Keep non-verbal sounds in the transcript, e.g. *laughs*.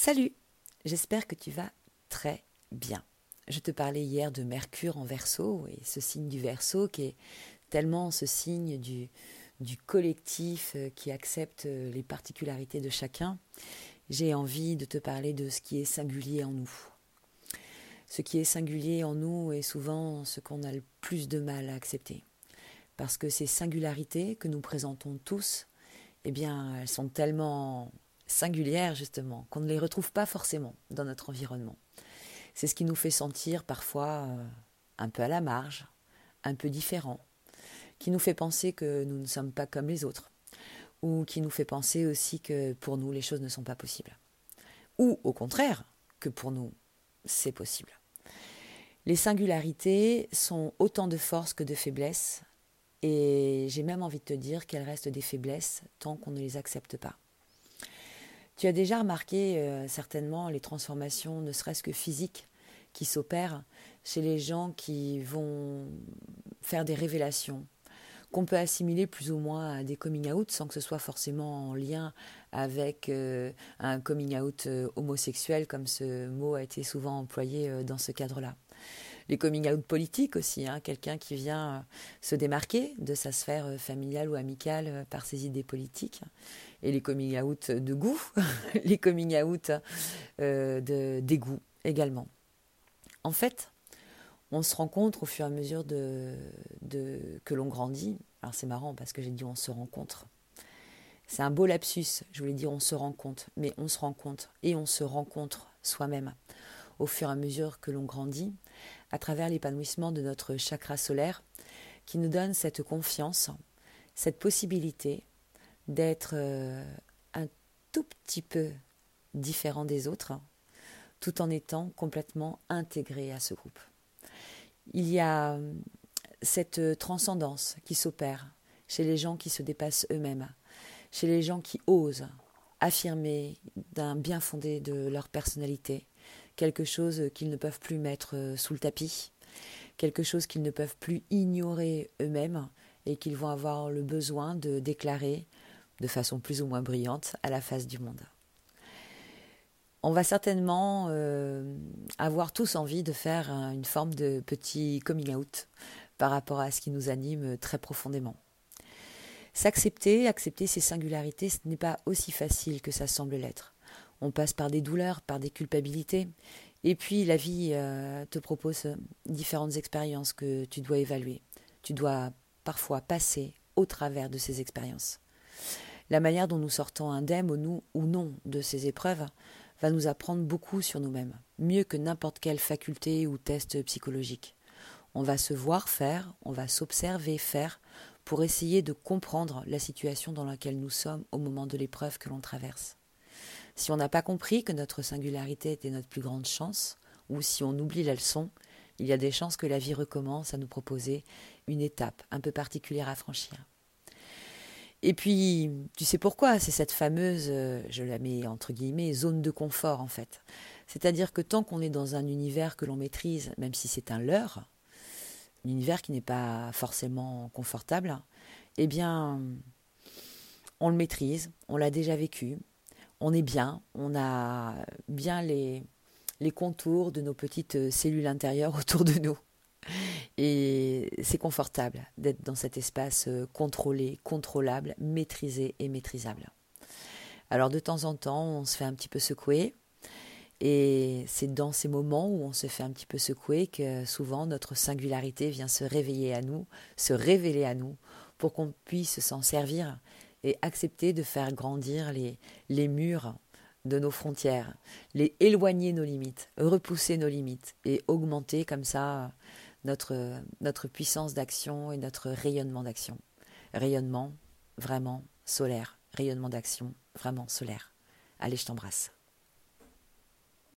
Salut, j'espère que tu vas très bien. Je te parlais hier de Mercure en verso et ce signe du verso qui est tellement ce signe du, du collectif euh, qui accepte euh, les particularités de chacun. J'ai envie de te parler de ce qui est singulier en nous. Ce qui est singulier en nous est souvent ce qu'on a le plus de mal à accepter. Parce que ces singularités que nous présentons tous, eh bien, elles sont tellement singulières justement, qu'on ne les retrouve pas forcément dans notre environnement. C'est ce qui nous fait sentir parfois euh, un peu à la marge, un peu différent, qui nous fait penser que nous ne sommes pas comme les autres, ou qui nous fait penser aussi que pour nous les choses ne sont pas possibles, ou au contraire que pour nous c'est possible. Les singularités sont autant de force que de faiblesses, et j'ai même envie de te dire qu'elles restent des faiblesses tant qu'on ne les accepte pas. Tu as déjà remarqué euh, certainement les transformations, ne serait-ce que physiques, qui s'opèrent chez les gens qui vont faire des révélations, qu'on peut assimiler plus ou moins à des coming out sans que ce soit forcément en lien avec euh, un coming out euh, homosexuel, comme ce mot a été souvent employé dans ce cadre-là les coming out politiques aussi, hein, quelqu'un qui vient se démarquer de sa sphère familiale ou amicale par ses idées politiques, et les coming out de goût, *laughs* les coming out euh, de dégoût également. En fait, on se rencontre au fur et à mesure que l'on grandit. Alors c'est marrant parce que j'ai dit on se rencontre. C'est un beau lapsus, je voulais dire on se rencontre, mais on se rencontre et on se rencontre soi-même au fur et à mesure que l'on grandit, à travers l'épanouissement de notre chakra solaire, qui nous donne cette confiance, cette possibilité d'être euh, un tout petit peu différent des autres, tout en étant complètement intégré à ce groupe. Il y a euh, cette transcendance qui s'opère chez les gens qui se dépassent eux-mêmes, chez les gens qui osent affirmer d'un bien fondé de leur personnalité quelque chose qu'ils ne peuvent plus mettre euh, sous le tapis, quelque chose qu'ils ne peuvent plus ignorer eux-mêmes et qu'ils vont avoir le besoin de déclarer de façon plus ou moins brillante à la face du monde. On va certainement euh, avoir tous envie de faire une forme de petit coming out par rapport à ce qui nous anime très profondément. S'accepter, accepter ses singularités, ce n'est pas aussi facile que ça semble l'être. On passe par des douleurs, par des culpabilités, et puis la vie euh, te propose différentes expériences que tu dois évaluer. Tu dois parfois passer au travers de ces expériences. La manière dont nous sortons indemnes ou, ou non de ces épreuves va nous apprendre beaucoup sur nous-mêmes, mieux que n'importe quelle faculté ou test psychologique. On va se voir faire, on va s'observer faire pour essayer de comprendre la situation dans laquelle nous sommes au moment de l'épreuve que l'on traverse. Si on n'a pas compris que notre singularité était notre plus grande chance, ou si on oublie la leçon, il y a des chances que la vie recommence à nous proposer une étape un peu particulière à franchir. Et puis, tu sais pourquoi? C'est cette fameuse, euh, je la mets entre guillemets, zone de confort en fait. C'est-à-dire que tant qu'on est dans un univers que l'on maîtrise, même si c'est un leurre, un univers qui n'est pas forcément confortable, eh bien, on le maîtrise, on l'a déjà vécu, on est bien, on a bien les, contours de nos petites cellules intérieures *laughs* autour de nous. Et c'est confortable d'être dans cet espace euh, contrôlé, contrôlable, maîtrisé et maîtrisable. Alors de temps en temps, on se fait un petit peu secouer. Et c'est dans ces moments où on se fait un petit peu secouer que souvent notre singularité vient se réveiller à nous, se révéler à nous, pour qu'on puisse s'en servir et accepter de faire grandir les, les murs de nos frontières, les éloigner nos limites, repousser nos limites et augmenter comme ça notre, notre puissance d'action et notre rayonnement d'action. Rayonnement vraiment solaire, rayonnement d'action vraiment solaire. Allez, je t'embrasse.